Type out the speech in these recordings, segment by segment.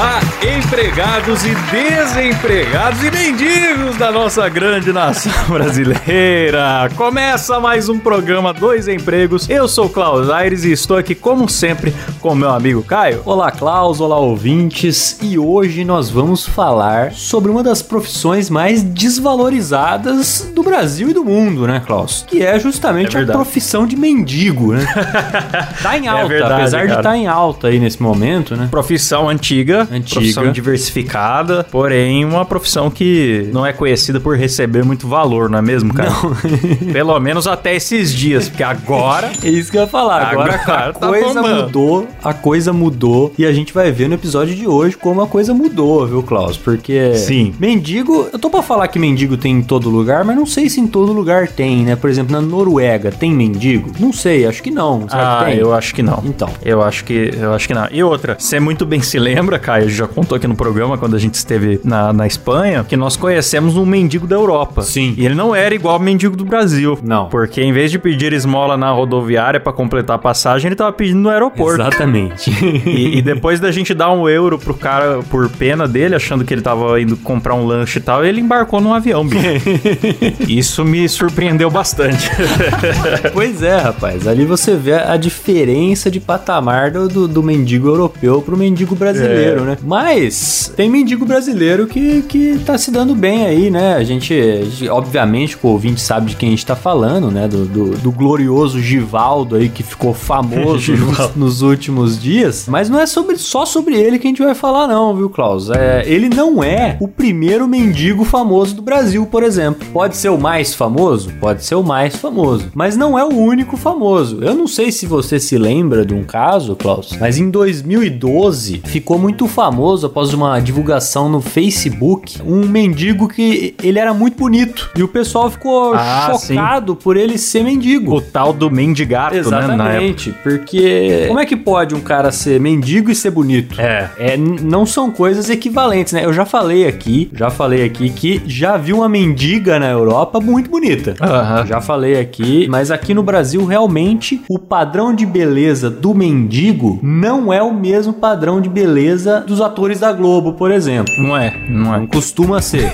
Olá, empregados e desempregados e mendigos da nossa grande nação brasileira. Começa mais um programa Dois Empregos. Eu sou Klaus Aires e estou aqui, como sempre, com meu amigo Caio. Olá, Klaus, olá, ouvintes. E hoje nós vamos falar sobre uma das profissões mais desvalorizadas do Brasil e do mundo, né, Klaus? Que é justamente É a profissão de mendigo, né? tá em alta, verdade, apesar de cara. estar em alta aí nesse momento, né? Profissão antiga, Antiga. profissão diversificada, porém uma profissão que não é conhecida por receber muito valor, não é mesmo, cara? Pelo menos até esses dias, porque agora É isso que eu ia falar. Agora, Agora a tá coisa bombando. mudou, a coisa mudou. E a gente vai ver no episódio de hoje como a coisa mudou, viu, Klaus? Porque. Sim. Mendigo, eu tô pra falar que mendigo tem em todo lugar, mas não sei se em todo lugar tem, né? Por exemplo, na Noruega tem mendigo? Não sei, acho que não. Será Ah, que tem? eu acho que não. Então. Eu acho que eu acho que não. E outra, você muito bem se lembra, Caio, já contou aqui no programa quando a gente esteve na, na Espanha, que nós conhecemos um mendigo da Europa. Sim. E ele não era igual ao mendigo do Brasil. Não. Porque em vez de pedir esmola na rodoviária pra completar a passagem, ele tava pedindo no aeroporto. Exatamente. E, e depois da gente dar um euro pro cara por pena dele, achando que ele tava indo comprar um lanche e tal, ele embarcou num avião, bicho. Isso me surpreendeu bastante. pois é, rapaz. Ali você vê a diferença de patamar do, do, do mendigo europeu pro mendigo brasileiro, É. né? Mas tem mendigo brasileiro que, que tá se dando bem aí, né? A gente, a gente, obviamente, o ouvinte sabe de quem a gente tá falando, né? Do, do, do glorioso Givaldo aí que ficou famoso nos, nos últimos dias. Mas não é sobre, só sobre ele que a gente vai falar, não, viu, Klaus? É, ele não é o primeiro mendigo famoso do Brasil, por exemplo. Pode ser o mais famoso? Pode ser o mais famoso. Mas não é o único famoso. Eu não sei se você se lembra de um caso, Klaus, mas em 2012 ficou muito famoso após uma divulgação no Facebook um mendigo que ele era muito bonito. E o pessoal ficou Ah, chocado por ele ser mendigo. o tal do mendigato, né? Exatamente, porque como é que pode um cara ser mendigo e ser bonito? É. É, não são coisas equivalentes, né? Eu já falei aqui, já falei aqui que já vi uma mendiga na Europa muito bonita. Aham. Já falei aqui, mas aqui no Brasil realmente o padrão de beleza do mendigo não é o mesmo padrão de beleza dos atores da Globo, por exemplo. Não é, não Não é. costuma ser.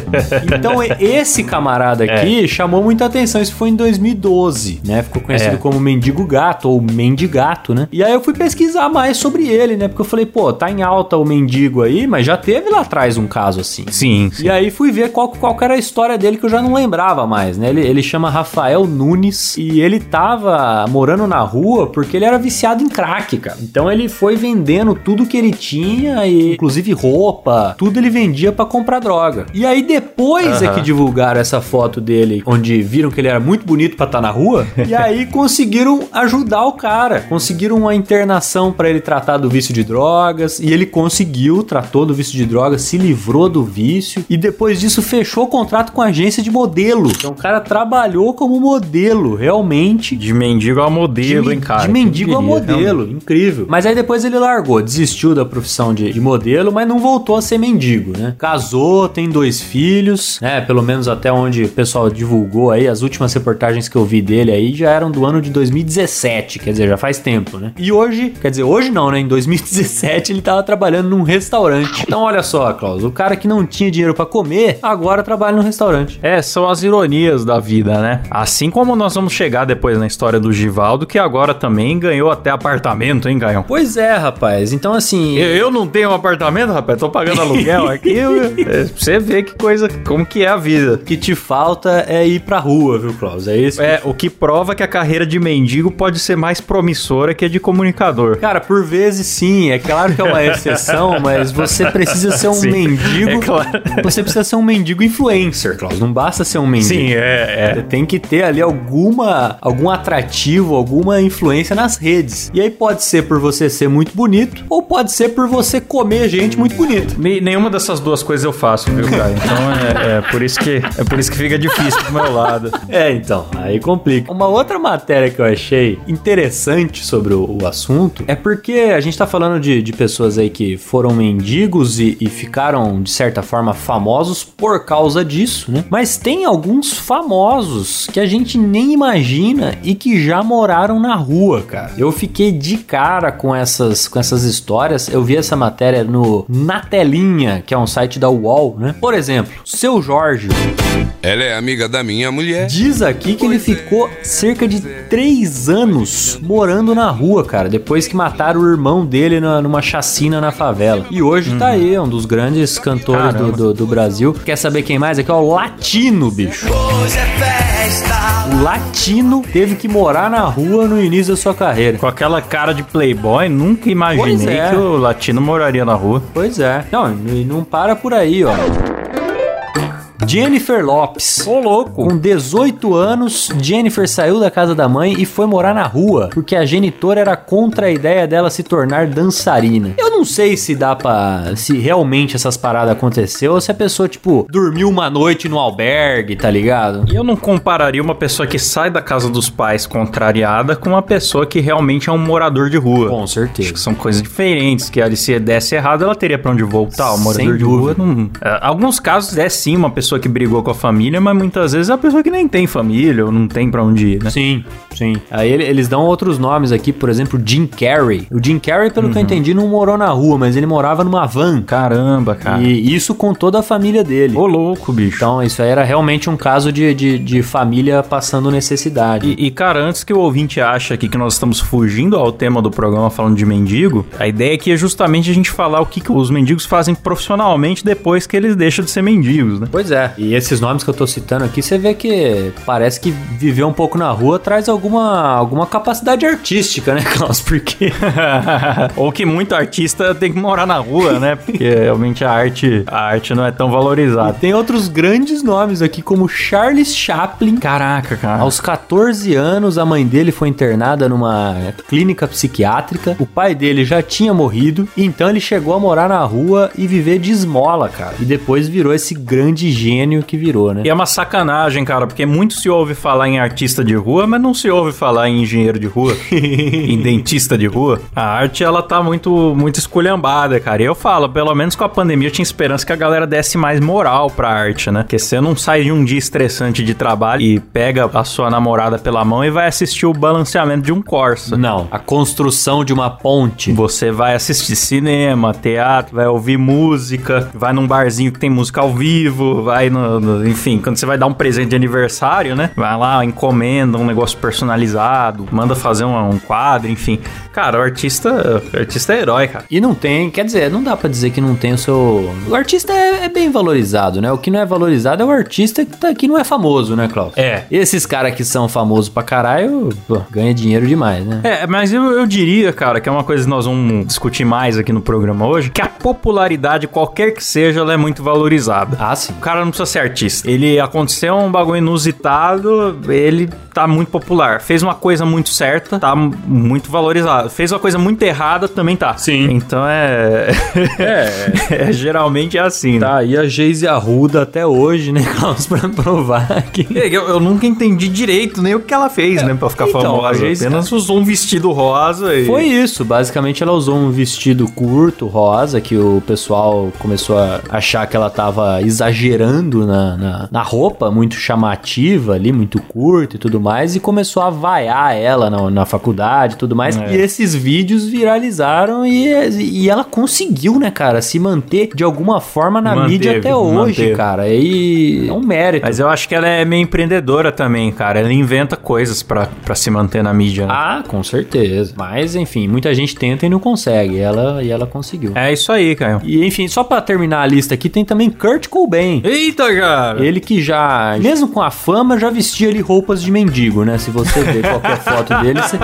então, esse camarada aqui chamou muita atenção. Isso foi em 2012, né? Ficou conhecido É. como Mendigo Gato ou Mendigato, né? E aí eu fui pesquisar mais sobre ele, né? Porque eu falei, pô, tá em alta o mendigo aí, mas já teve lá atrás um caso assim. Sim, sim. E aí fui ver qual, qual era a história dele que eu já não lembrava mais, né? Ele, ele chama Rafael Nunes e ele tava morando na rua porque ele era viciado em crack, cara. Então ele foi vendendo tudo que ele tinha, e inclusive roupa, tudo ele vendia pra comprar droga. E aí depois é Aham. que divulgaram essa foto dele, onde viram que ele era muito bonito pra estar na rua, e aí conseguiram ajudar o cara. Conseguiram uma internação pra ele tratar do vício de drogas, e ele conseguiu, tratou do vício de drogas, se livrou do vício, e depois disso fechou o contrato com a agência de modelo. Então o cara trabalhou como modelo, realmente. De mendigo a modelo, de, hein, cara? de mendigo a modelo, incrível. Mas aí depois ele largou, desistiu da profissão de, de modelo, mas não voltou a ser mendigo, né? Casou, tem dois filhos, né? Pelo menos até onde o pessoal divulgou aí, as últimas reportagens que eu vi dele aí já eram do ano de 2017, quer dizer, já faz tempo, né? E hoje, quer dizer, hoje não, né? Em 2017 ele tava trabalhando num restaurante. Então olha só, Klaus, o cara que não tinha dinheiro pra comer, agora trabalha num restaurante. É, são as ironias da vida, né? Assim como nós vamos chegar depois na história do Givaldo, que agora também ganhou até apartamento, hein, Gaião? Pois é, rapaz. Então assim, Eu, eu não tenho um apartamento, rapaz? Tô pagando aluguel aqui. É, você vê que coisa, como que é a vida. O que te falta é ir pra rua, viu, Klaus? É isso? É, o que prova que a carreira de mendigo pode ser mais promissora que a de comunicador. Cara, por vezes sim. É claro que é uma exceção, mas você precisa ser um Sim, mendigo. é claro. Você precisa ser um mendigo influencer, Klaus. Não basta ser um mendigo. Sim, é, Você é. tem que ter ali alguma algum atrativo, alguma influência nas redes. E aí pode ser por você ser muito bonito ou pode ser por você comer gente muito bonita. Me- Nenhuma dessas duas coisas eu faço, viu, cara? Então é, é por isso que é por isso que fica difícil pro meu lado. É, então, aí complica. Uma outra matéria que eu achei interessante sobre o, o assunto é porque a gente tá falando de, de pessoas aí que foram mendigos e, e ficaram, de certa forma, famosos por causa disso, né? Mas tem alguns famosos que a gente nem imagina e que já moraram na rua, cara. Eu fiquei de cara com essas, com essas histórias. Eu vi essa matéria no Na Telinha, que é um site da UOL, né? Por exemplo, seu Jorge, Ela é amiga da minha mulher. Diz aqui que ele ficou cerca de três anos morando na rua, cara, depois que mataram o irmão dele na- numa chacina na favela. E hoje tá aí, é um dos grandes cantores do, do- do Brasil. Quer saber quem mais? Aqui é o Latino, bicho. O Latino teve que morar na rua no início da sua carreira. Com aquela cara de playboy, nunca imaginei é. que o latino moraria na rua. Pois é. Não, e não para por aí, ó. Jennifer Lopes. Ô, louco. Com 18 anos, Jennifer saiu da casa da mãe e foi morar na rua, porque a genitora era contra a ideia dela se tornar dançarina. Eu não sei se dá pra. se realmente essas paradas aconteceu ou se a pessoa, tipo, dormiu uma noite no albergue, tá ligado? E eu não compararia uma pessoa que sai da casa dos pais contrariada com uma pessoa que realmente é um morador de rua. Com Acho certeza. que são coisas diferentes, que ali se desse errado, ela teria pra onde voltar. O Sem morador de rua dúvida. não. É, alguns casos é sim uma pessoa que brigou com a família, mas muitas vezes é a pessoa que nem tem família ou não tem pra onde ir, né? Sim, sim. Aí ele- eles dão outros nomes aqui, por exemplo, Jim Carrey. O Jim Carrey, pelo que eu entendi, não morou na rua, mas ele morava numa van. Caramba, cara. E isso com toda a família dele. Ô louco, bicho. Então, isso aí era realmente um caso de, de, de família passando necessidade. E, e, cara, antes que o ouvinte ache aqui que nós estamos fugindo ao tema do programa falando de mendigo, a ideia aqui é justamente a gente falar o que, que os mendigos fazem profissionalmente depois que eles deixam de ser mendigos, né? Pois é. E esses nomes que eu tô citando aqui, você vê que parece que viver um pouco na rua traz alguma, alguma capacidade artística, né, Klaus? Porque. Ou que muito artista tem que morar na rua, né? Porque realmente a arte, a arte não é tão valorizada. Tem outros grandes nomes aqui, como Charles Chaplin. Caraca, cara. Aos 14 anos, a mãe dele foi internada numa clínica psiquiátrica. O pai dele já tinha morrido, então ele chegou a morar na rua e viver de esmola, cara. E depois virou esse grande gênio que virou, né? E é uma sacanagem, cara, porque muito se ouve falar em artista de rua, mas não se ouve falar em engenheiro de rua, em dentista de rua. A arte, ela tá muito, muito esculhambada, cara. E eu falo, pelo menos com a pandemia, eu tinha esperança que a galera desse mais moral pra arte, né? Porque você não sai de um dia estressante de trabalho e pega a sua namorada pela mão e vai assistir o balanceamento de um Corsa. Não, a construção de uma ponte. Você vai assistir cinema, teatro, vai ouvir música, vai num barzinho que tem música ao vivo, vai no, no- Enfim, quando você vai dar um presente de aniversário, né? Vai lá, encomenda um negócio personalizado, manda fazer um, um quadro, enfim. Cara, o artista. O artista é herói, cara. E não tem, quer dizer, não dá pra dizer que não tem o seu. O artista é, é bem valorizado, né? O que não é valorizado é o artista que, tá, que não é famoso, né, Klaus? É. Esses caras que são famosos pra caralho, pô, ganha dinheiro demais, né? É, mas eu, eu diria, cara, que é uma coisa que nós vamos discutir mais aqui no programa hoje, que a popularidade, qualquer que seja, ela é muito valorizada. Ah, sim. O cara não precisa ser artista. Ele aconteceu um bagulho inusitado, ele tá muito popular. Fez uma coisa muito certa, tá muito valorizado. Fez uma coisa muito errada, também tá. Sim. Então é. é. geralmente é assim, né? Tá aí a Geise Arruda até hoje, né, Klaus, pra provar que. Eu, eu nunca entendi direito nem o que ela fez, né? Pra ficar então, famosa. a Geise- Apenas usou um vestido rosa e. Foi isso, basicamente ela usou um vestido curto, rosa, que o pessoal começou a achar que ela tava exagerando na, na, na roupa muito chamativa ali, muito curta e tudo mais, e começou a vaiar ela na, na faculdade e tudo mais. É. E esses vídeos viralizaram e, e ela conseguiu, né, cara, se manter de alguma forma na Manteve, mídia até hoje, manteve. cara. E é um mérito. Mas eu acho que ela é meio empreendedora também, cara. Ela inventa coisas pra, pra se manter na mídia. né? Ah, com certeza. Mas, enfim, muita gente tenta e não consegue. E ela, e ela conseguiu. É isso aí, Caio. E, enfim, só pra terminar a lista aqui, tem também Kurt Cobain. Eita, cara! Ele que já, mesmo com a fama, já vestia ali roupas de mendigo, né? Se você ver qualquer foto dele, você...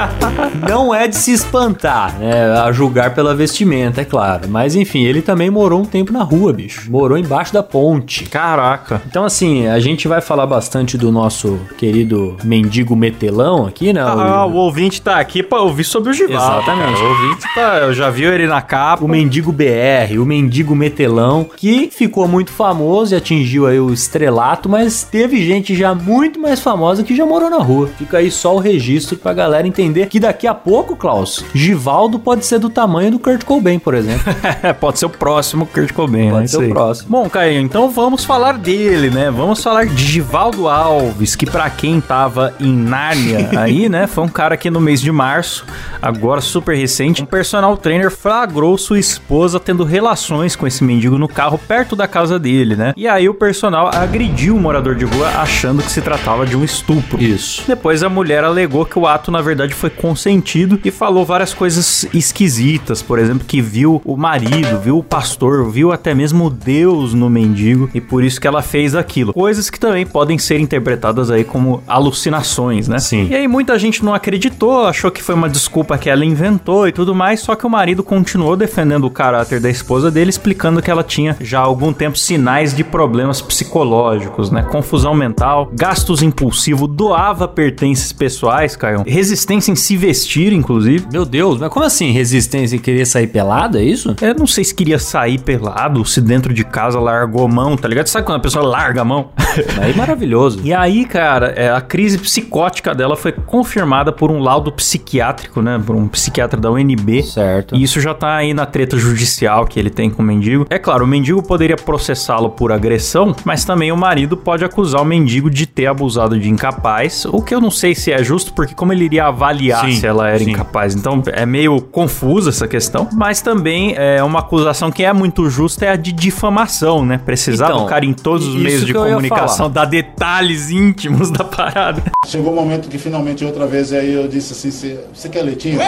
não é de se espantar, né? A julgar pela vestimenta, é claro. Mas enfim, ele também morou um tempo na rua, bicho. Morou embaixo da ponte. Caraca. Então, assim, a gente vai falar bastante do nosso querido mendigo metelão aqui, né? Ah, O- o ouvinte tá aqui pra ouvir sobre o Givaldo. Exatamente. cara. O ouvinte tá. Eu já viu ele na capa. O Mendigo BR, o Mendigo Metelão, que ficou muito famoso e atingiu aí o estrelato, mas teve gente já muito mais famosa que já morou na rua. Fica aí só o registro pra galera entender que daqui a pouco, Klaus, Givaldo pode ser do tamanho do Kurt Cobain, por exemplo. É, pode ser o próximo Kurt Cobain, Pode né? ser o próximo. Bom, Caio, então vamos falar dele, né? Vamos falar de Givaldo Alves, que pra quem tava em Nárnia aí, né? Foi um cara que no mês de março, agora super recente, um personal trainer flagrou sua esposa tendo relações com esse mendigo no carro perto da casa dele, né? E aí o personal agrediu o morador de rua achando que se tratava de um estupro. Isso. Depois a mulher alegou que o ato na verdade foi consentido e falou várias coisas esquisitas, por exemplo, que viu o marido, viu o pastor, viu até mesmo Deus no mendigo e por isso que ela fez aquilo. Coisas que também podem ser interpretadas aí como alucinações, né? Sim. E aí muita gente não acreditou, achou que foi uma desculpa que ela inventou e tudo mais, só que o marido continuou defendendo o caráter da esposa dele, explicando que ela tinha já há algum tempo sinais de problemas psicológicos, né? Confusão mental, gastos impulsivos, doava pertences pessoais, Caio. Resistência em se vestir, inclusive. Meu Deus, mas como assim? Resistência e querer sair pelado, é isso? Eu não sei se queria sair pelado, se dentro de casa largou a mão, tá ligado? Sabe quando a pessoa larga a mão? Aí maravilhoso. E aí, cara, é, a crise psicótica dela foi confirmada por um laudo psiquiátrico, né? Por um psiquiatra da UNB. Certo. E isso já tá aí na treta judicial que ele tem com o mendigo. É claro, o mendigo poderia processá-lo por agressão, mas também o marido pode acusar o mendigo de ter abusado de incapaz, o que eu não sei se é justo, porque como ele iria avaliar Sim, se ela era sim. incapaz? Então é meio confusa essa questão, mas também é uma acusação que é muito justa é a de difamação, né? Precisar Então, do cara em todos os meios de comunicação, dar detalhes íntimos da parada. Chegou o momento que finalmente outra vez aí eu disse assim, "Você- você quer leitinho?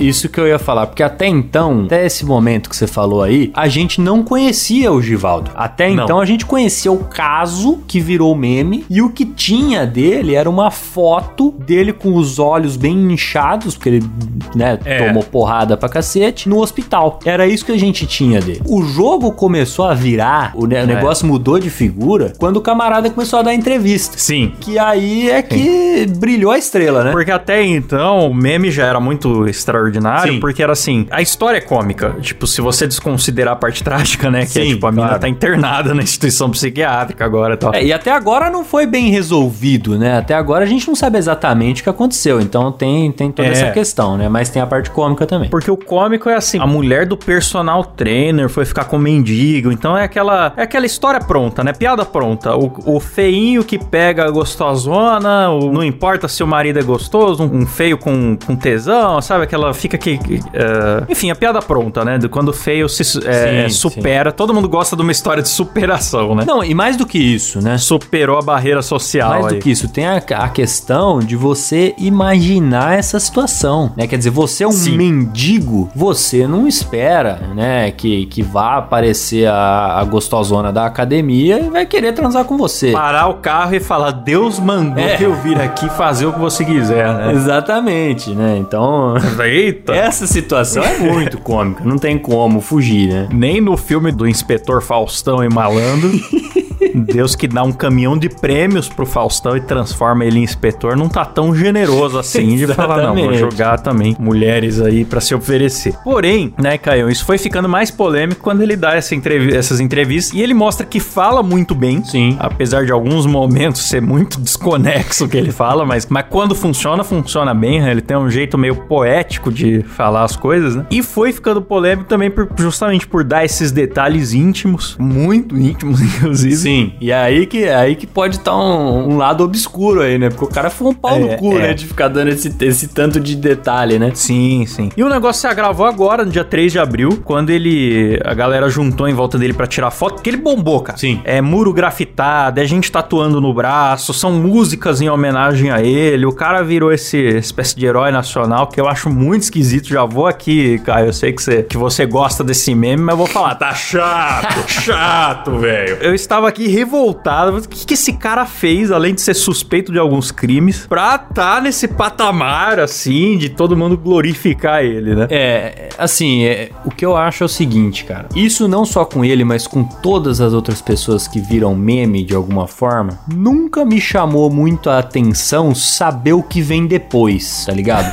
Isso que eu ia falar, porque até então, até esse momento que você falou aí, a gente não conhecia o Givaldo. Até Não. então a gente conhecia o caso que virou meme e o que tinha dele era uma foto dele com os olhos bem inchados, porque ele, né, É. tomou porrada pra cacete, no hospital. Era isso que a gente tinha dele. O jogo começou a virar, o, o negócio mudou de figura quando o camarada começou a dar entrevista. Sim. Que aí é que brilhou a estrela, né? Porque até então o meme já era muito extraordinário, Sim. porque era assim, a história é cômica. Tipo, se você desconsiderar a parte trágica, né? Que é Sim, tipo, a mina claro. tá internada na instituição psiquiátrica agora e tal. É, e até agora não foi bem resolvido, né? Até agora a gente não sabe exatamente o que aconteceu. Então tem, tem toda É. essa questão, né? Mas tem a parte cômica também. Porque o cômico é assim, a mulher do personal trainer foi ficar com o mendigo, então é aquela é aquela história pronta, né? Piada pronta. O, o feinho que pega a gostosona, o- não importa se o marido é gostoso, um, um feio com, com tesão, sabe? Aquela fica que... é, enfim, a piada pronta, né? De quando o feio se é, Sim, supera. Todo mundo gosta de uma história de superação, né? Não, e mais do que isso, né? Superou a barreira social Mais do aí. que isso, tem a, a questão de você imaginar essa situação, né? Quer dizer, você é um Sim. mendigo, você não espera, né? Que, que vá aparecer a, a gostosona da academia e vai querer transar com você. Parar o carro e falar, Deus mandou É. eu vir aqui fazer o que você quiser, né? Exatamente, né? Então, Eita! essa situação é muito cômica, não tem como fugir, né? Nem no filme do Inspetor Faustão e Malandro Deus que dá um caminhão de prêmios pro Faustão e transforma ele em inspetor não tá tão generoso assim de falar, não, vou jogar também mulheres aí pra se oferecer. Porém, né, Caio, isso foi ficando mais polêmico quando ele dá essa entrevi- essas entrevistas e ele mostra que fala muito bem. Sim. Apesar de alguns momentos ser muito desconexo o que ele fala, mas, mas quando funciona, funciona bem, né? Ele tem um jeito meio poético de falar as coisas, né? E foi ficando polêmico também por- justamente por dar esses detalhes íntimos, muito íntimos, inclusive. Sim, e aí que, aí que pode estar um, um lado obscuro aí, né? Porque o cara foi um pau É, no cu, é. né? De ficar dando esse, esse tanto de detalhe, né? Sim, sim. E o negócio se agravou agora, no dia 3 de abril, quando ele. A galera juntou em volta dele pra tirar foto, porque ele bombou, cara. Sim. É muro grafitado, é gente tatuando no braço, são músicas em homenagem a ele. O cara virou esse espécie de herói nacional que eu acho muito esquisito. Já vou aqui, Caio. Eu sei que você, que você gosta desse meme, mas eu vou falar, tá chato, chato, velho. Eu estava aqui revoltado. O que, que esse cara fez, além de ser suspeito de alguns crimes, pra tá nesse patamar, assim, de todo mundo glorificar ele, né? É, assim, é, o que eu acho é o seguinte, cara. Isso não só com ele, mas com todas as outras pessoas que viram meme de alguma forma, nunca me chamou muito a atenção saber o que vem depois, tá ligado?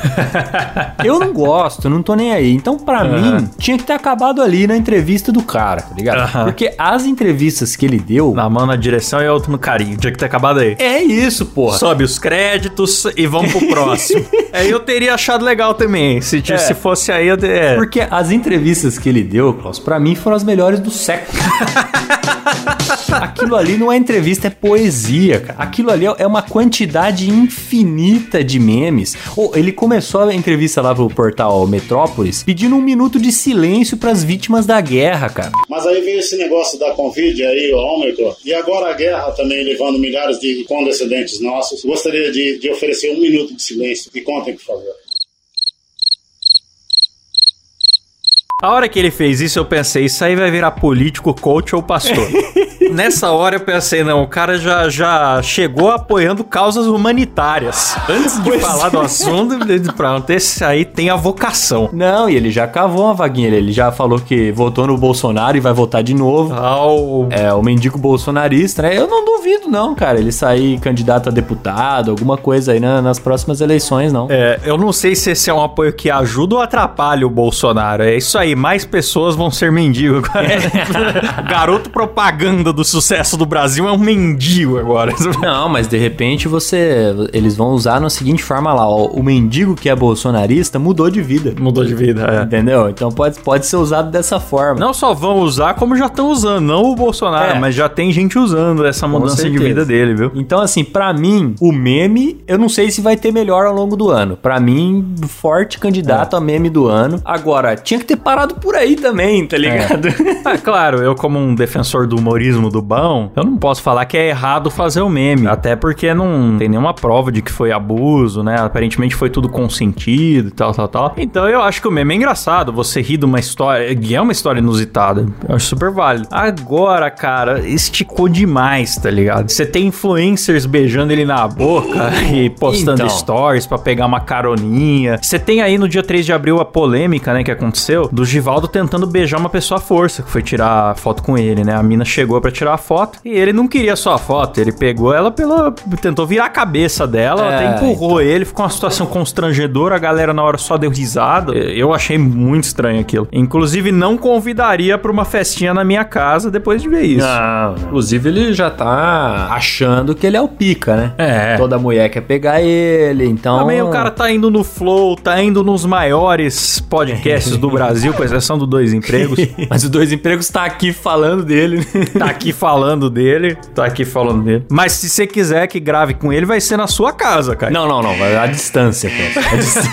eu não gosto, não tô nem aí. Então, pra mim, tinha que ter acabado ali na entrevista do cara, tá ligado? Porque as entrevistas que ele deu. Na mão na direção e a outra no carinho. Tinha que ter acabado aí. É isso, porra. Sobe os créditos e vamos pro próximo. é, eu teria achado legal também. Se, É. se fosse aí, eu... é. Porque as entrevistas que ele deu, Klaus, pra mim foram as melhores do século. Aquilo ali não é entrevista, é poesia, cara. Aquilo ali é uma quantidade infinita de memes. Ou ele começou a entrevista lá pro portal Metrópolis pedindo um minuto de silêncio pras vítimas da guerra, cara. Mas aí veio esse negócio da Covid aí, o Ômicron, e agora a guerra também levando milhares de condescendentes nossos. Gostaria de, de oferecer um minuto de silêncio. E contem, por favor. A hora que ele fez isso, eu pensei, isso aí vai virar político, coach ou pastor. Nessa hora eu pensei, não, o cara já, já chegou apoiando causas humanitárias. Antes de Pois falar é. do assunto, pronto, esse aí tem a vocação. Não, e ele já cavou uma vaguinha. Ele já falou que votou no Bolsonaro e vai votar de novo. Ao... É, o mendigo bolsonarista, né? Eu não duvido, não, cara. Ele sair candidato a deputado, alguma coisa aí na- nas próximas eleições, não. É, eu não sei se esse é um apoio que ajuda ou atrapalha o Bolsonaro. É isso aí, mais pessoas vão ser mendigo agora. Garoto propaganda do sucesso do Brasil é um mendigo agora. Não, mas de repente você. Eles vão usar na seguinte forma lá: ó, o mendigo que é bolsonarista mudou de vida. Mudou de vida, Entendeu? Então pode, pode ser usado dessa forma. Não só vão usar, como já estão usando. Não o Bolsonaro, É. mas já tem gente usando essa mudança de vida dele, viu? Então, assim, pra mim, o meme, eu não sei se vai ter melhor ao longo do ano. Pra mim, forte candidato a meme do ano. Agora, tinha que ter parado por aí também, tá ligado? Ah, claro, eu como um defensor do humorismo do bom, eu não posso falar que é errado fazer o meme. Até porque não tem nenhuma prova de que foi abuso, né? Aparentemente foi tudo consentido e tal, tal, tal. Então eu acho que o meme é engraçado. Você ri de uma história, é uma história inusitada. Eu acho super válido. Agora, cara, esticou demais, tá ligado? Você tem influencers beijando ele na boca e postando Então. stories pra pegar uma caroninha. Você tem aí no dia 3 de abril a polêmica, né, que aconteceu, do Givaldo tentando beijar uma pessoa à força, que foi tirar foto com ele, né? A mina chegou pra tirar a foto e ele não queria só a foto, ele pegou ela pela. tentou virar a cabeça dela, É, até empurrou ele, ficou uma situação constrangedora, a galera na hora só deu risada. Eu achei muito estranho aquilo. Inclusive, não convidaria pra uma festinha na minha casa depois de ver isso. Não, inclusive ele já tá achando que ele é o pica, né? É. Toda mulher quer pegar ele, então. Também o cara tá indo no Flow, tá indo nos maiores podcasts do Brasil, com exceção do Dois Empregos. Mas o Dois Empregos tá aqui falando dele. tá aqui falando dele, tá aqui falando dele. Mas se você quiser que grave com ele, vai ser na sua casa, cara. Não, não, não. Vai à distância, cara. À distância.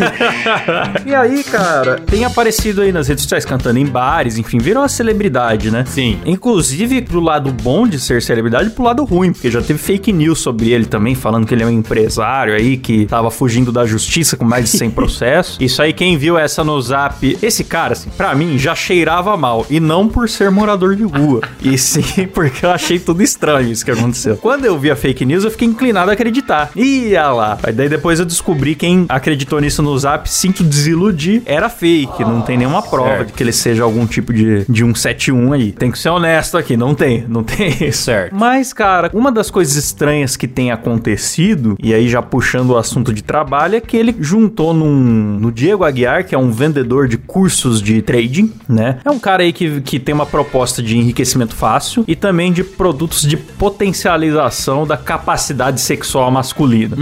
E aí, cara, tem aparecido aí nas redes sociais cantando em bares, enfim, virou uma celebridade, né? Sim. Inclusive pro lado bom de ser celebridade pro lado ruim, porque já teve fake news sobre ele também, falando que ele é um empresário aí que tava fugindo da justiça com mais de 100 processos. Isso aí, quem viu essa no zap, esse cara, assim, pra mim, já cheirava mal. E não por ser morador de rua. e sim porque eu achei tudo estranho isso que aconteceu. Quando eu vi a fake news, eu fiquei inclinado a acreditar. Ia lá. Aí daí depois eu descobri quem acreditou nisso no zap, sinto desiludir, era fake. Não tem nenhuma prova Certo. de que ele seja algum tipo de, de 171 aí. Tem que ser honesto aqui, não tem, não tem. Certo. Mas, cara, uma das coisas estranhas que tem acontecido, e aí já puxando o assunto de trabalho, é que ele juntou num, no Diego Aguiar, que é um vendedor de cursos de trading, né? É um cara aí que, que tem uma proposta de enriquecimento fácil e também de produtos de potencialização da capacidade sexual masculina.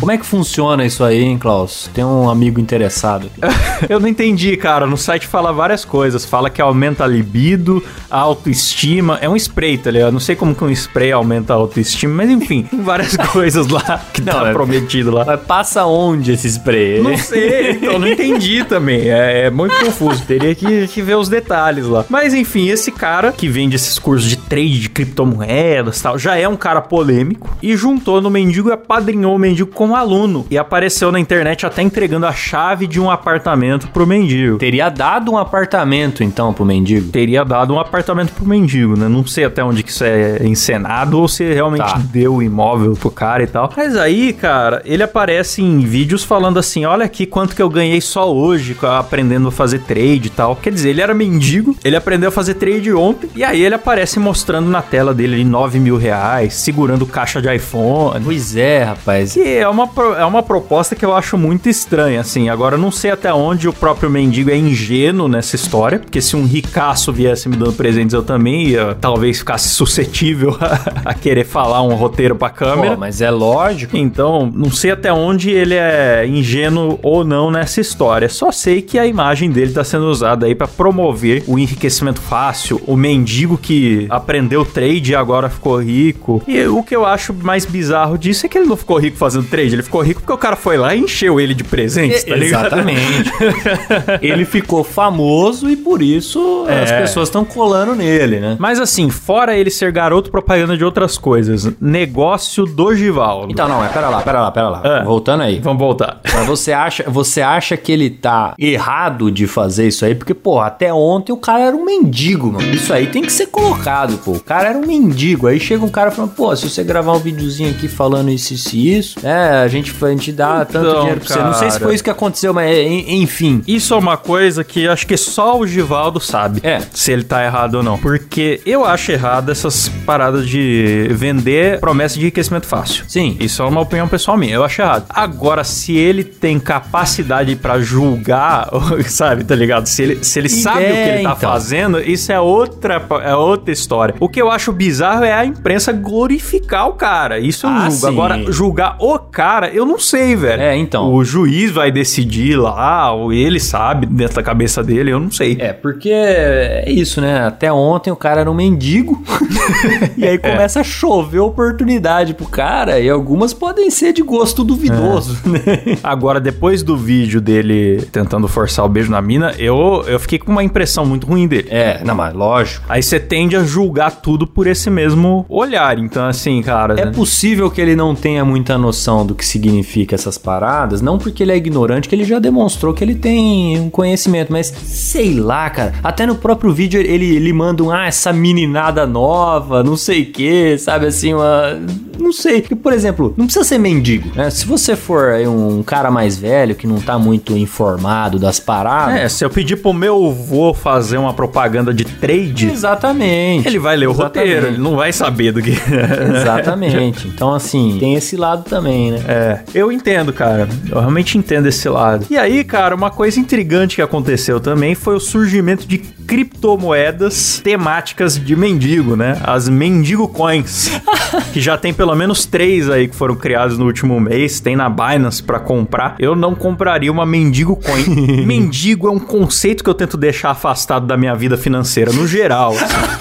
Como é que funciona isso aí, hein, Klaus? Tem um amigo interessado aqui. Eu não entendi, cara. No site fala várias coisas. Fala que aumenta a libido, a autoestima. É um spray, tá ligado? Não sei como que um spray aumenta a autoestima, mas enfim, tem várias coisas lá que tá é- prometido lá. Mas passa onde esse spray? Não sei, então não entendi também. É, é muito confuso. Teria que, que ver os detalhes lá. Mas enfim, esse cara que vende esses cursos de trade de criptomoedas e tal, já é um cara polêmico. E juntou no mendigo e apadrinhou o mendigo como aluno. E apareceu na internet até entregando a chave de um apartamento pro mendigo. Teria dado um apartamento, então, pro mendigo? Teria dado um apartamento pro mendigo, né? Não sei até onde que isso é encenado ou se realmente Tá. deu o imóvel pro cara e tal. Mas aí, cara, ele aparece em vídeos falando assim: olha aqui quanto que eu ganhei só hoje aprendendo a fazer trade e tal. Quer dizer, ele era mendigo, ele aprendeu a fazer trade ontem, e aí ele aparece mostrando na tela dele ali 9 mil reais, segurando caixa de iPhone. Pois é, rapaz. Que é uma, é uma proposta que eu acho muito estranha, assim. Agora, não sei até onde o próprio mendigo é ingênuo nessa história, porque se um ricaço viesse me dando presentes, eu também ia talvez ficasse suscetível a, a querer falar um roteiro pra câmera. Pô, mas é lógico. Então, não sei até onde ele é ingênuo ou não nessa história. Só sei que a imagem dele tá sendo usada aí pra promover o enriquecimento fácil, o mendigo que aprendeu trade e agora ficou rico. E o que eu acho mais bizarro disso é que ele não ficou rico fazendo trade, ele ficou rico porque o cara foi lá e encheu ele de presentes, tá ligado? Exatamente. ele ficou famoso e por isso as É. pessoas estão colando nele, né? Mas assim, fora ele ser garoto propaganda de outras coisas, negócio do Givaldo. Então, não, é, pera lá, pera lá, pera lá. Ah. Voltando aí. Vamos voltar. Mas você acha, você acha que ele tá errado de fazer isso aí? Porque, pô, até ontem o cara era um mendigo, mano. Isso aí tem que ser colocado, pô. O cara era um mendigo. Aí chega um cara falando, pô, se você gravar um videozinho aqui falando isso, isso e isso, é, a gente, a gente dá tanto Então, dinheiro pra você. Não sei se cara. foi isso que aconteceu, mas en- enfim. Isso é uma coisa que acho que só o Givaldo sabe. É. Se ele tá errado ou não. Porque eu acho errado essas paradas de vender promessa de enriquecimento fácil. Sim. Isso é uma opinião pessoal minha. Eu acho errado. Agora, se ele tem capacidade pra julgar, sabe, tá ligado? Se ele, se ele sabe o que ele tá então. fazendo, isso é outra, é outra história. O que eu acho bizarro é a imprensa glorificar o cara. Isso eu Ah, julgo. sim. Agora, julgar o cara, eu não sei, velho. É, então. O juiz vai decidir lá, ou ele sabe dentro da cabeça dele, eu não sei. É, porque é isso, né? Até ontem o cara era um mendigo. e aí começa a chover oportunidade pro cara. E algumas podem ser de gosto duvidoso, né? Agora, depois do vídeo dele tentando forçar o beijo na mina, eu, eu fiquei com uma impressão muito ruim dele. É, não, mas lógico. Aí você tende a julgar tudo por esse mesmo olhar. Então, assim, cara. É possível que ele não tenha muita noção do que significa essas paradas, não porque ele é ignorante, que ele já demonstrou que ele tem um conhecimento, mas sei lá, cara. Até no próprio vídeo ele, ele manda um, ah, essa meninada nova, não sei o que, sabe assim, uma. Não sei. Porque, por exemplo, não precisa ser mendigo, né? Se você for aí um cara mais velho que não tá muito informado das paradas. É, se eu pedir pro meu avô fazer uma propaganda de trade, Exatamente. ele vai ler o Exatamente. roteiro, ele não vai saber do que. Exatamente. Então, assim, tem esse lado também, né? É, eu entendo, cara. Eu realmente entendo esse lado. E aí, cara, uma coisa intrigante que aconteceu também foi o surgimento de criptomoedas temáticas de mendigo, né? As mendigo coins, que já tem pelo menos três aí que foram criados no último mês. Tem na Binance pra comprar. Eu não compraria uma mendigo coin. mendigo é um conceito que eu tento deixar afastado da minha vida financeira no geral.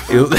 Eu...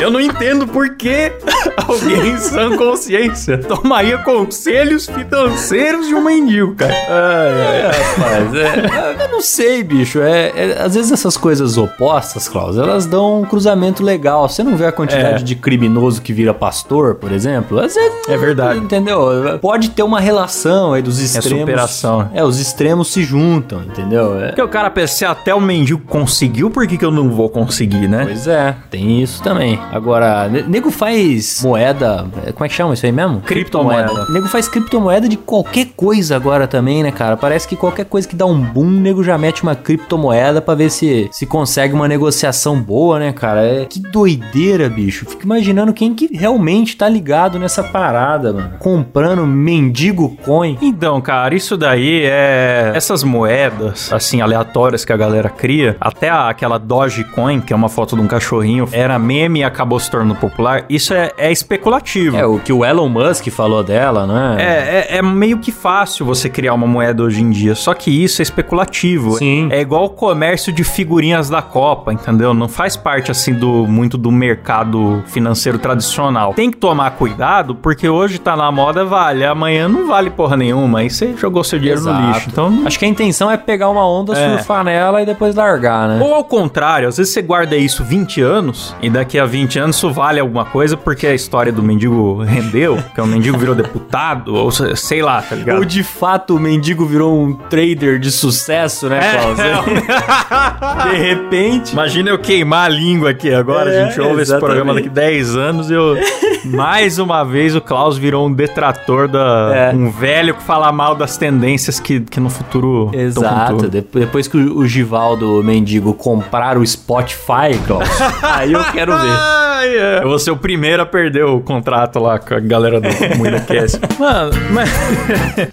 eu não entendo por que alguém em sã consciência tomaria conselhos financeiros de um mendigo, cara. Ai, ai. Rapaz, é, eu não sei, bicho. É, é- às vezes essas coisas opostas, Klaus, elas dão um cruzamento legal. Você não vê a quantidade É. de criminoso que vira pastor, por exemplo? Às vezes, É verdade. Entendeu? Pode ter uma relação aí dos extremos. superação. É, os extremos se juntam, entendeu? É. Porque o cara pensa, até o mendigo conseguiu, por que, que eu não vou conseguir, né? Pois é, tem isso também. Agora, ne- nego faz moeda. é, Como é que chama isso aí mesmo? Criptomoeda. Nego faz criptomoeda de qualquer coisa agora também, né, cara? Parece que qualquer coisa que dá um boom, nego já mete uma criptomoeda pra ver se, se consegue uma negociação boa, né, cara? É, que doideira, bicho. Fico imaginando quem que realmente tá ligado nessa parada, mano. Comprando mendigo coin. Então, cara, isso daí é. Essas moedas, assim, aleatórias que a galera cria, até aquela Dogecoin, que é uma foto de um cachorrinho, era meme e acabou se tornando popular, isso é, é especulativo. É, o que o Elon Musk falou dela, né? É, é, é meio que fácil você criar uma moeda hoje em dia, só que isso é especulativo. Sim. É igual o comércio de figurinhas da Copa, entendeu? Não faz parte assim do muito do mercado financeiro tradicional. Tem que tomar cuidado, porque hoje tá na moda, vale, amanhã não vale porra nenhuma. Aí você jogou seu dinheiro no Exato. lixo. Então, Acho que a intenção é pegar uma onda, É. surfar nela e depois largar, né? Ou ao contrário, às vezes você guarda isso 20 anos e daqui a 20 anos isso vale alguma coisa porque a história do mendigo rendeu, que o mendigo virou deputado, ou se- sei lá, tá ligado? Ou de fato o mendigo virou um trader de sucesso, né, Klaus? de repente. Imagina eu queimar a língua aqui agora, É, a gente ouve esse exatamente. programa daqui 10 anos e eu... Mais uma vez o Klaus virou um detrator da... É. Um velho que fala mal das tendências que, que no futuro... Exato, depois que o o Givaldo Mendigo comprar o Spotify, Klaus, aí eu quero ver. Ai, é. Eu vou ser o primeiro a perder o contrato lá com a galera do MuidaCast. Mano, mas,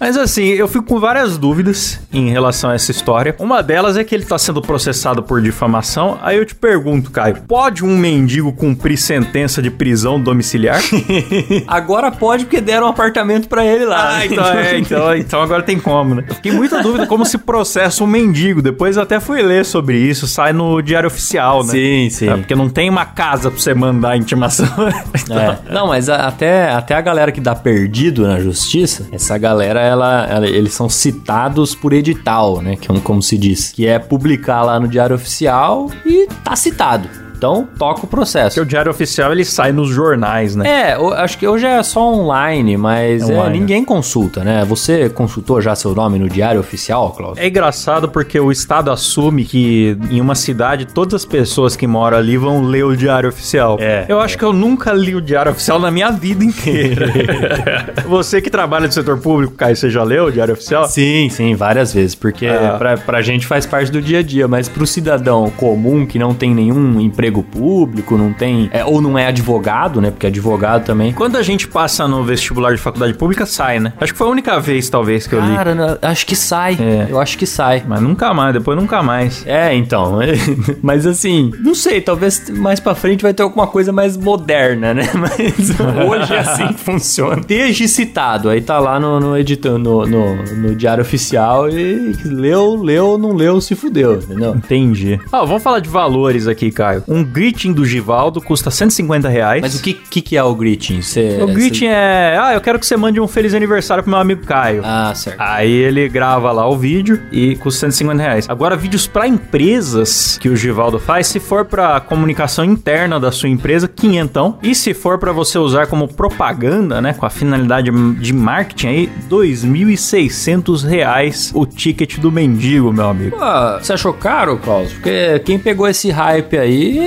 mas assim, eu fico com várias dúvidas em relação a essa história. Uma delas é que ele tá sendo processado por difamação. Aí eu te pergunto, Caio, pode um mendigo cumprir sentença de prisão domiciliar? Agora pode porque deram um apartamento pra ele lá. Ah, então, é, então, então agora tem como, né? Eu fiquei muita dúvida como se processa um mendigo. Depois até fui ler sobre isso, sai no Diário Oficial, né? Sim, sim. É, porque não tem uma casa pra você mandar a intimação. É. Não, mas a- até, até a galera que dá perdido na justiça, essa galera, ela, ela- eles são citados por edital, né? Que é um- como se diz. Que é publicar lá no Diário Oficial e tá citado. Então, toca o processo. Porque o Diário Oficial ele sai nos jornais, né? É, o- acho que hoje é só online, mas É é, online. ninguém consulta, né? Você consultou já seu nome no Diário Oficial, Klaus? É engraçado porque o Estado assume que em uma cidade todas as pessoas que moram ali vão ler o Diário Oficial. É, Eu acho que eu nunca li o Diário Oficial na minha vida inteira. você que trabalha no setor público, Caio, você já leu o Diário Oficial? Sim, sim, várias vezes, porque Ah. pra, pra gente faz parte do dia a dia, mas pro cidadão comum que não tem nenhum emprego público, não tem, é, ou não é advogado, né, porque advogado também... Quando a gente passa no vestibular de faculdade pública, sai, né? Acho que foi a única vez, talvez, que eu li. Cara, não, acho que sai, É. eu acho que sai. Mas nunca mais, depois nunca mais. É, então, mas assim, não sei, talvez mais pra frente vai ter alguma coisa mais moderna, né? Mas hoje é assim que funciona. Desde citado, aí tá lá no, no editando, no, no, no diário oficial e leu, leu, não leu, se fudeu, entendeu? Entendi. Ah, vamos falar de valores aqui, Caio. Um greeting do Givaldo custa 150 reais. Mas o que, que, que é o greeting? Cê, O greeting é... Ah, eu quero que você mande um feliz aniversário pro meu amigo Caio. Ah, certo. Aí ele grava lá o vídeo e custa 150 reais. Agora, vídeos pra empresas que o Givaldo faz, se for pra comunicação interna da sua empresa, quinhentão. E se for pra você usar como propaganda, né, com a finalidade de marketing aí, 2.600 reais o ticket do mendigo, meu amigo. Pô, você achou caro, Klaus? Porque quem pegou esse hype aí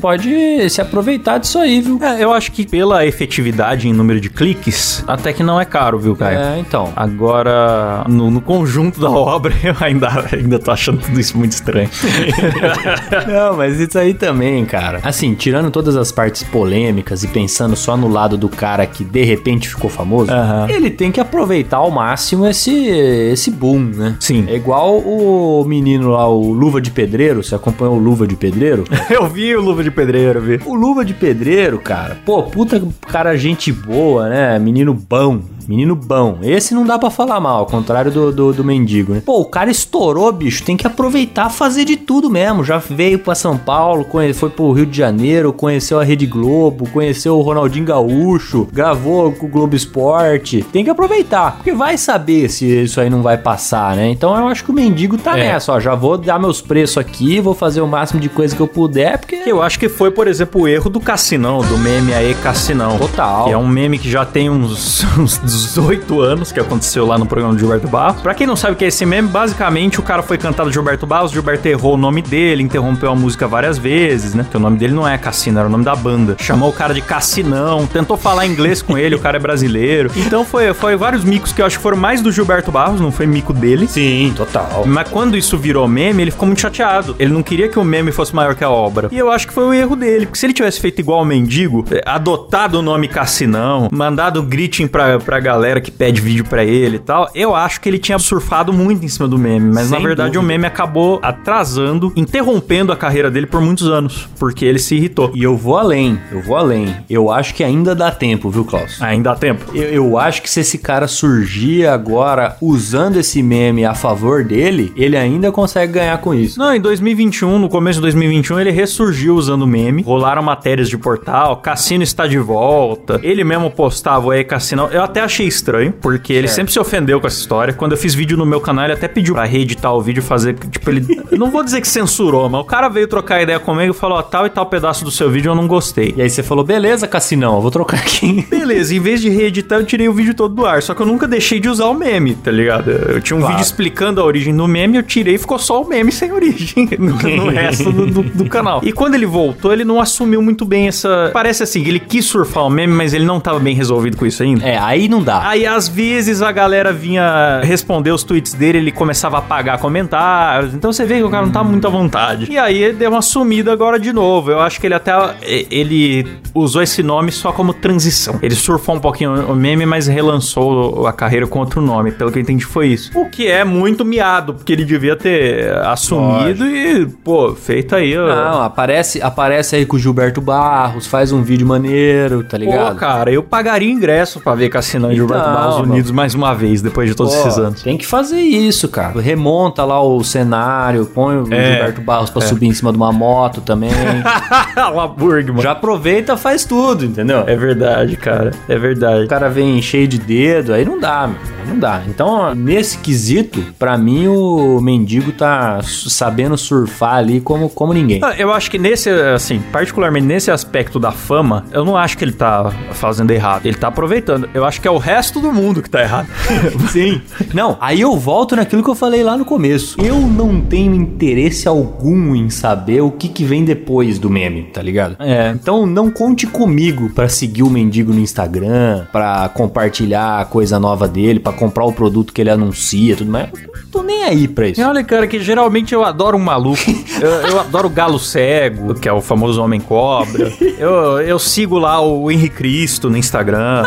pode se aproveitar disso aí, viu? É, eu acho que pela efetividade em número de cliques, até que não é caro, viu, Caio? É, então. Agora, no, no conjunto da obra, eu ainda, ainda tô achando tudo isso muito estranho. Não, mas isso aí também, cara. Assim, tirando todas as partes polêmicas e pensando só no lado do cara que de repente ficou famoso, Aham. ele tem que aproveitar ao máximo esse, esse boom, né? Sim. É igual o menino lá, o Luva de Pedreiro. Você acompanhou o Luva de Pedreiro? Eu vi o Luva de Pedreiro, vi. O Luva de Pedreiro, cara, pô, puta cara, gente boa, né? Menino bom. Menino bom. Esse não dá pra falar mal, ao contrário do, do, do mendigo, né? Pô, o cara estourou, bicho. Tem que aproveitar fazer de tudo mesmo. Já veio pra São Paulo, foi pro Rio de Janeiro, conheceu a Rede Globo, conheceu o Ronaldinho Gaúcho, gravou com o Globo Esporte. Tem que aproveitar, porque vai saber se isso aí não vai passar, né? Então eu acho que o mendigo tá É. nessa, ó. Já vou dar meus preços aqui, vou fazer o máximo de coisa que eu puder, porque. Que eu acho que foi, por exemplo, o erro do Cassinão, do meme aí Cassinão. Total. Que é um meme que já tem uns, uns 18 anos, que aconteceu lá no programa do Gilberto Barros. Pra quem não sabe o que é esse meme, basicamente o cara foi cantado Gilberto Barros, Gilberto errou o nome dele, interrompeu a música várias vezes, né? Que o nome dele não é Cassino, era o nome da banda. Chamou o cara de Cassinão, tentou falar inglês com ele, o cara é brasileiro. Então foi, foi vários micos que eu acho que foram mais do Gilberto Barros, não foi mico dele. Sim, total. Mas quando isso virou meme, ele ficou muito chateado. Ele não queria que o meme fosse maior que a obra. E eu acho que foi o erro dele. Porque se ele tivesse feito igual o mendigo, eh, adotado o nome Cassinão, mandado greeting pra, pra galera que pede vídeo pra ele e tal, eu acho que ele tinha surfado muito em cima do meme. Mas na Sem verdade dúvida. o meme acabou atrasando, interrompendo a carreira dele por muitos anos. Porque ele se irritou. E eu vou além, eu vou além. Eu acho que ainda dá tempo, viu, Klaus? Ainda dá tempo. Eu, eu acho que se esse cara surgir agora usando esse meme a favor dele, ele ainda consegue ganhar com isso. Não, em 2021, no começo de 2021, ele ressurgiu usando meme. Rolaram matérias de portal, Cassino está de volta. Ele mesmo postava Ei Cassino. Eu até achei estranho, porque ele sempre se ofendeu com essa história. Quando eu fiz vídeo no meu canal, ele até pediu pra reeditar o vídeo, fazer, tipo, ele... não vou dizer que censurou, mas o cara veio trocar ideia comigo e falou, ó, tal e tal pedaço do seu vídeo eu não gostei. E aí você falou, beleza, Cassinão, eu vou trocar aqui. Beleza, em vez de reeditar, eu tirei o vídeo todo do ar. Só que eu nunca deixei de usar o meme, tá ligado? Eu tinha um Claro. vídeo explicando a origem do meme, eu tirei e ficou só o meme sem origem no, no resto do, do- do canal. E quando ele voltou, ele não assumiu muito bem essa. Parece assim, ele quis surfar o meme, mas ele não tava bem resolvido com isso ainda. É, aí não dá. Aí às vezes a galera vinha responder os tweets dele, ele começava a apagar comentários. Então você vê que o cara não tá muito à vontade. E aí deu uma sumida agora de novo. Eu acho que ele até ele usou esse nome só como transição. Ele surfou um pouquinho o meme, mas relançou a carreira com outro nome. Pelo que eu entendi foi isso. O que é muito miado, porque ele devia ter assumido e, pô, feito aí. Não, aparece, aparece aí com o Gilberto Barros, faz um vídeo maneiro, tá Pô, ligado? cara, eu pagaria ingresso pra ver Cassinão e Gilberto Então, Barros mano. Unidos mais uma vez, depois de todos Pô, esses anos. Tem que fazer isso, cara. Remonta lá o cenário, põe o É, Gilberto Barros pra subir em cima de uma moto também. Laburg, mano. Já aproveita, faz tudo, entendeu? É verdade, cara. É verdade. O cara vem cheio de dedo, aí não dá, meu. Não dá. Então, nesse quesito, pra mim, o mendigo tá sabendo surfar ali como, como ninguém. Ah, Eu acho que nesse, assim, particularmente nesse aspecto da fama, eu não acho que ele tá fazendo errado. Ele tá aproveitando. Eu acho que é o resto do mundo que tá errado. Sim. Não, aí eu volto naquilo que eu falei lá no começo. Eu não tenho interesse algum em saber o que, que vem depois do meme, tá ligado? É. Então não conte comigo pra seguir o mendigo no Instagram, pra compartilhar a coisa nova dele, pra comprar o produto que ele anuncia, tudo mais. Eu não tô nem aí pra isso. E olha, cara, que geralmente eu adoro um maluco. Eu, eu adoro o galo cego, que é o famoso homem cobra. Eu, eu sigo lá o Henrique Cristo no Instagram.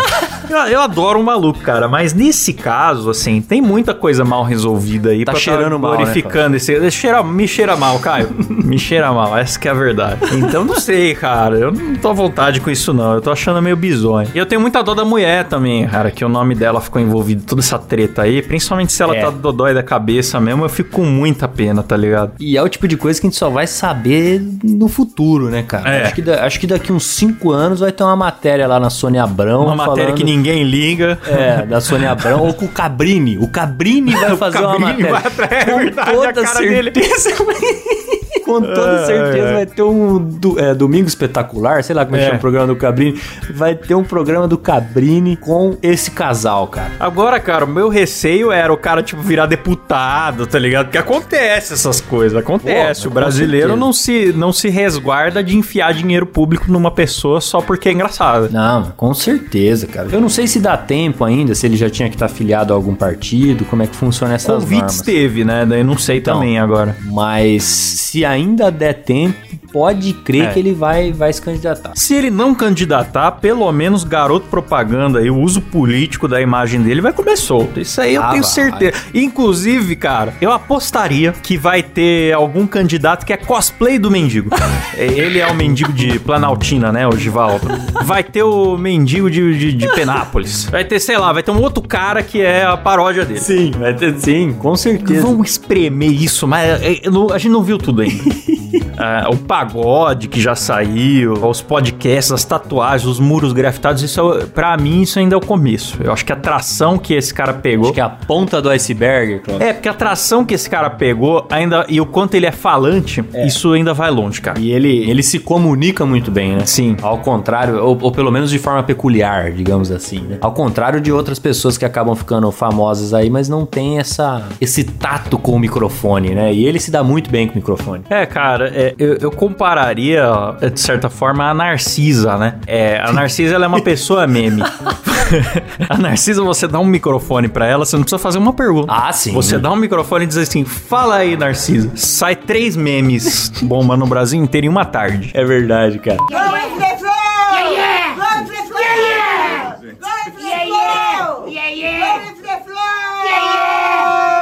Eu, eu adoro um maluco, cara. Mas nesse caso, assim, tem muita coisa mal resolvida aí Tá pra cheirando mal, né, glorificando esse. cheira, me cheira mal, Caio. me cheira mal, essa que é a verdade. Então não sei, cara. Eu não tô à vontade com isso, não. Eu tô achando meio bizonho. E eu tenho muita dó da mulher também, cara, que o nome dela ficou envolvido em toda essa treta aí. Principalmente se ela É. tá dodói da cabeça mesmo, eu fico com muita pena, tá ligado? E é o tipo de coisa que a gente só vai saber no futuro, né, cara? É. Acho, que acho que daqui uns 5 anos vai ter uma matéria lá na Sônia Abrão. Uma matéria que ninguém liga. É, da Sônia Abrão ou com o Cabrini. O Cabrini vai fazer uma Cabrini matéria. vai atrás, é verdade, a toda cara dele. com toda Ai, certeza ai. vai ter um do- é, Domingo Espetacular, sei lá como é. É. que chama o programa do Cabrini. Vai ter um programa do Cabrini com esse casal, cara. Agora, cara, o meu receio era o cara, tipo, virar deputado, tá ligado? Porque acontece essas coisas, acontece. Pô, o brasileiro não se, não se resguarda de enfiar dinheiro público numa pessoa só porque é engraçada. Não, com certeza, cara. Eu não sei se dá tempo ainda, se ele já tinha que estar afiliado a algum partido, como é que funciona essas Convites normas. teve, né? Daí não sei Então. também agora. Mas se ainda der tempo, pode crer É. que ele vai, vai se candidatar. Se ele não candidatar, pelo menos garoto propaganda e o uso político da imagem dele vai comer solto. Isso aí eu Ah, tenho vai. certeza. Inclusive, cara, eu apostaria que vai ter algum candidato que é cosplay do mendigo. Ele é o mendigo de Planaltina, né, o Givaldo. Vai ter o mendigo de, de, de Penápolis. Vai ter, sei lá, vai ter um outro cara que é a paródia dele. Sim, vai ter, sim, com certeza. Vamos espremer isso, mas é, é, não- a gente não viu tudo ainda. Ah, o pagode que já saiu, os podcasts, as tatuagens, os muros grafitados, isso é, pra mim isso ainda é o começo. Eu acho que a atração que esse cara pegou. Acho que é a ponta do iceberg, Cláudio. É, porque a atração que esse cara pegou ainda e o quanto ele é falante, isso ainda vai longe, cara. E ele, ele se comunica muito bem, né? Sim. Ao contrário, ou, ou pelo menos de forma peculiar, digamos assim, né? Ao contrário de outras pessoas que acabam ficando famosas aí, mas não tem essa, esse tato com o microfone, né? E ele se dá muito bem com o microfone. É, cara, é, eu, eu compararia, é, de certa forma, a Narcisa, né? É, a Narcisa, ela é uma pessoa meme. a Narcisa, você dá um microfone pra ela, você não precisa fazer uma pergunta. Ah, sim. Você dá um microfone e diz assim, fala aí, Narcisa. Sai três memes bomba no Brasil inteiro em uma tarde. É verdade, cara. Going to the floor! Yeah, yeah! Going to the floor! Yeah, yeah! Going to the Yeah, floor! yeah! Yeah, yeah! Going to the floor! Yeah,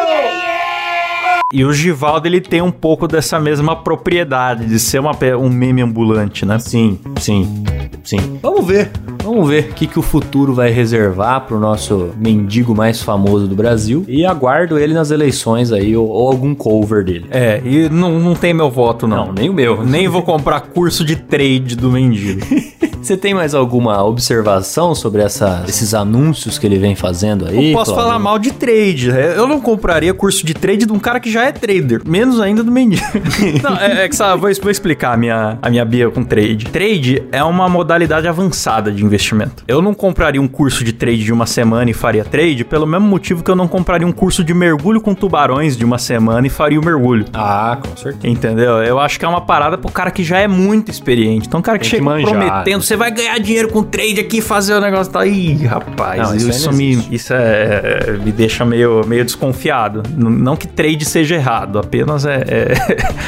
yeah! E o Givaldo, ele tem um pouco dessa mesma propriedade de ser uma, um meme ambulante, né? Sim, sim, sim. Vamos ver. Vamos ver o que, que o futuro vai reservar pro nosso mendigo mais famoso do Brasil. E aguardo ele nas eleições aí, ou, ou algum cover dele. É, e não, não tem meu voto, não. Não, nem o meu. Nem vou comprar curso de trade do mendigo. Você tem mais alguma observação sobre essa, esses anúncios que ele vem fazendo aí? Eu posso Cláudio? falar mal de trade. né? Eu não compraria curso de trade de um cara que já é trader. Menos ainda do mendigo. não, é, é que sabe, vou, vou explicar a minha, a minha bia com trade. Trade é uma modalidade avançada de investimento. Eu não compraria um curso de trade de uma semana e faria trade pelo mesmo motivo que eu não compraria um curso de mergulho com tubarões de uma semana e faria o mergulho. Ah, com certeza. Entendeu? Eu acho que é uma parada pro cara que já é muito experiente. Então, o cara que Tem que chega manjar, prometendo, né? você vai ganhar dinheiro com trade aqui, fazer o negócio. Tá... Ih, rapaz, Não, isso isso, me, isso é, é- me deixa meio, meio desconfiado. Não que trade seja errado, apenas é, é,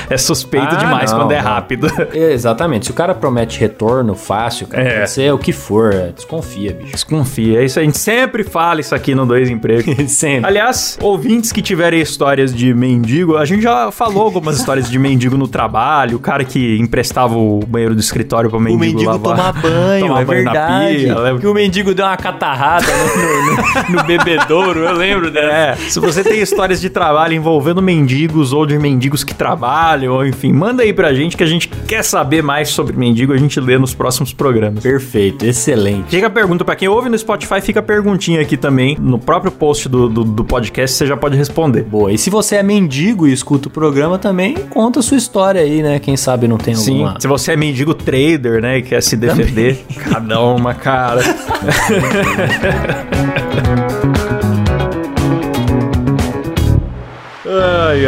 é suspeito Ah, demais não, quando é rápido. Exatamente. Se o cara promete retorno fácil, cara, É. pode ser o que for, é, desconfia, bicho. Desconfia. É isso, a gente sempre fala isso aqui no Dois Empregos. Sempre. Aliás, ouvintes que tiverem histórias de mendigo, a gente já falou algumas histórias de mendigo no trabalho, o cara que emprestava o banheiro do escritório pro mendigo, o mendigo lavar. tomar banho, Tomar é banho na verdade. pia, lembra? que o mendigo deu uma catarrada no, no- no bebedouro, eu lembro dessa. É, se você tem histórias de trabalho envolvendo mendigos ou de mendigos que trabalham, ou enfim, manda aí pra gente que a gente quer saber mais sobre mendigo, a gente lê nos próximos programas. Perfeito, excelente. Fica a pergunta pra quem ouve no Spotify, fica a perguntinha aqui também, no próprio post do, do, do podcast, você já pode responder. Boa, e se você é mendigo e escuta o programa também, conta a sua história aí, né? Quem sabe não tem Sim, alguma... se você é mendigo trader, né, e quer se defender, cada uma, cara.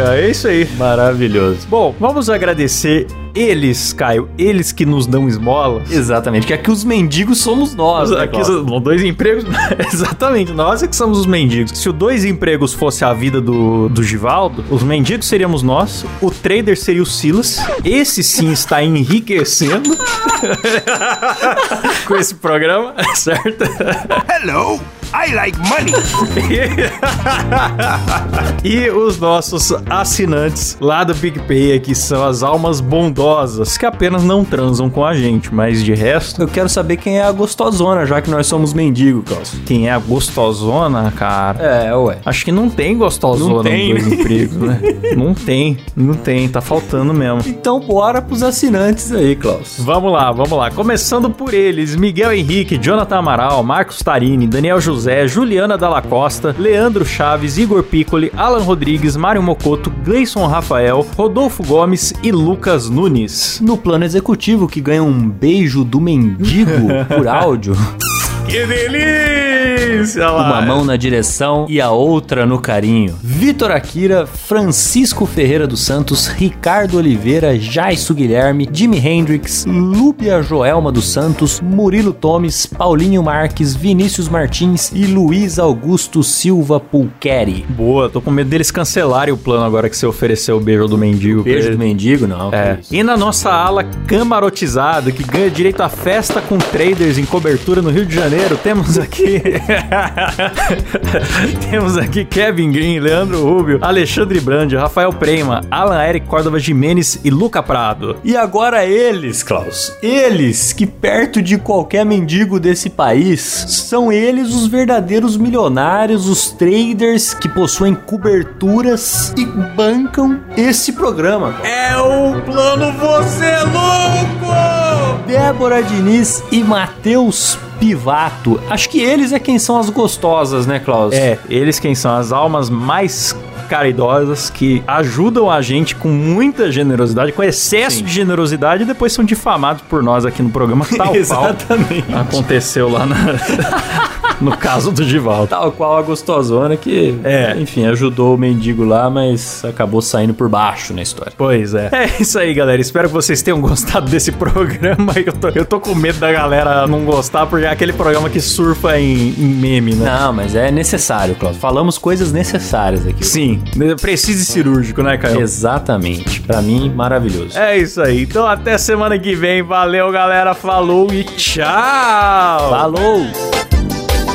ai, ai, é isso aí. Maravilhoso. Bom, vamos agradecer eles, Caio, eles que nos dão esmolas. Exatamente, que aqui os mendigos somos nós, né, Aqui são dois empregos. Exatamente, nós é que somos os mendigos. Se o dois empregos fosse a vida do, do Givaldo, os mendigos seríamos nós, o trader seria o Silas. Esse sim está enriquecendo com esse programa, certo? Hello, I like money. e os nossos assinantes lá do PicPay, que são as almas bondosas, que apenas não transam com a gente, mas de resto, Eu quero saber quem é a gostosona, já que nós somos mendigos, Cláudio. quem é a gostosona, cara. É, ué. Acho que não tem gostosona Não tem, nos dois empregos, né? não tem, não tem, tá faltando mesmo. Então bora pros assinantes aí, Klaus. Vamos lá, vamos lá. Começando por eles: Miguel Henrique, Jonathan Amaral, Marcos Tarini, Daniel José, Juliana Dalla Costa, Leandro Chaves, Igor Piccoli, Alan Rodrigues, Mário Mocoto, Gleison Rafael, Rodolfo Gomes e Lucas Nunes. No plano executivo, que ganha um beijo do mendigo por áudio. Que delícia! lá. Uma mão na direção e a outra no carinho. Vitor Akira, Francisco Ferreira dos Santos, Ricardo Oliveira, Jaisso Guilherme, Jimi Hendrix, Lúbia Joelma dos Santos, Murilo Tomes, Paulinho Marques, Vinícius Martins e Luiz Augusto Silva Pulqueri. Boa, tô com medo deles cancelarem o plano agora que você ofereceu o beijo do mendigo. Beijo do mendigo, não. É. E na nossa ala camarotizada, que ganha direito a festa com traders em cobertura no Rio de Janeiro, temos aqui. temos aqui Kevin Green, Leandro Rubio, Alexandre Brandi, Rafael Prema, Alan Eric Córdova Jimenez e Luca Prado. E agora eles, Klaus. Eles que perto de qualquer mendigo desse país são eles os verdadeiros milionários, os traders que possuem coberturas e bancam esse programa. É o plano Você Louco! Débora Diniz e Matheus Pivato. Acho que eles é quem são as gostosas, né, Klaus? É, eles quem são as almas mais caridosas que ajudam a gente com muita generosidade, com excesso Sim. de generosidade e depois são difamados por nós aqui no programa, tal qual Exatamente. aconteceu lá na- no caso do Givaldo. Tal qual a gostosona que, É. enfim, ajudou o mendigo lá, mas acabou saindo por baixo na história. Pois é. É isso aí, galera. Espero que vocês tenham gostado desse programa. Eu tô, eu tô com medo da galera não gostar, porque é aquele programa que surfa em, em meme, né? Não, mas é necessário, Klaus. Falamos coisas necessárias aqui. Sim, preciso e cirúrgico, né, Caio? Exatamente. Pra mim, maravilhoso. É isso aí. Então até semana que vem. Valeu, galera. Falou e tchau. Falou!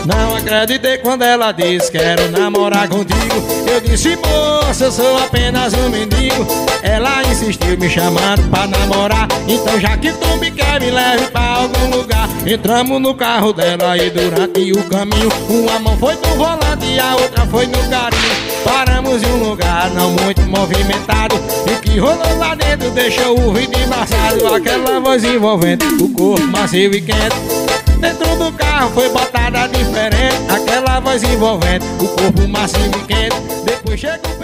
Não acreditei quando ela disse quero namorar contigo. Eu disse moça, eu sou apenas um mendigo. Ela insistiu me chamando pra namorar. Então já que tu me quer me leve pra algum lugar. Entramos no carro dela e durante o caminho Uma mão foi no volante e a outra foi no carinho. Paramos em um lugar não muito movimentado. E o que rolou lá dentro deixou o vidro embaçado. Aquela voz envolvente, o corpo macio e quente Dentro do carro foi botada diferente Aquela voz envolvente O corpo macio e quente. Depois chega o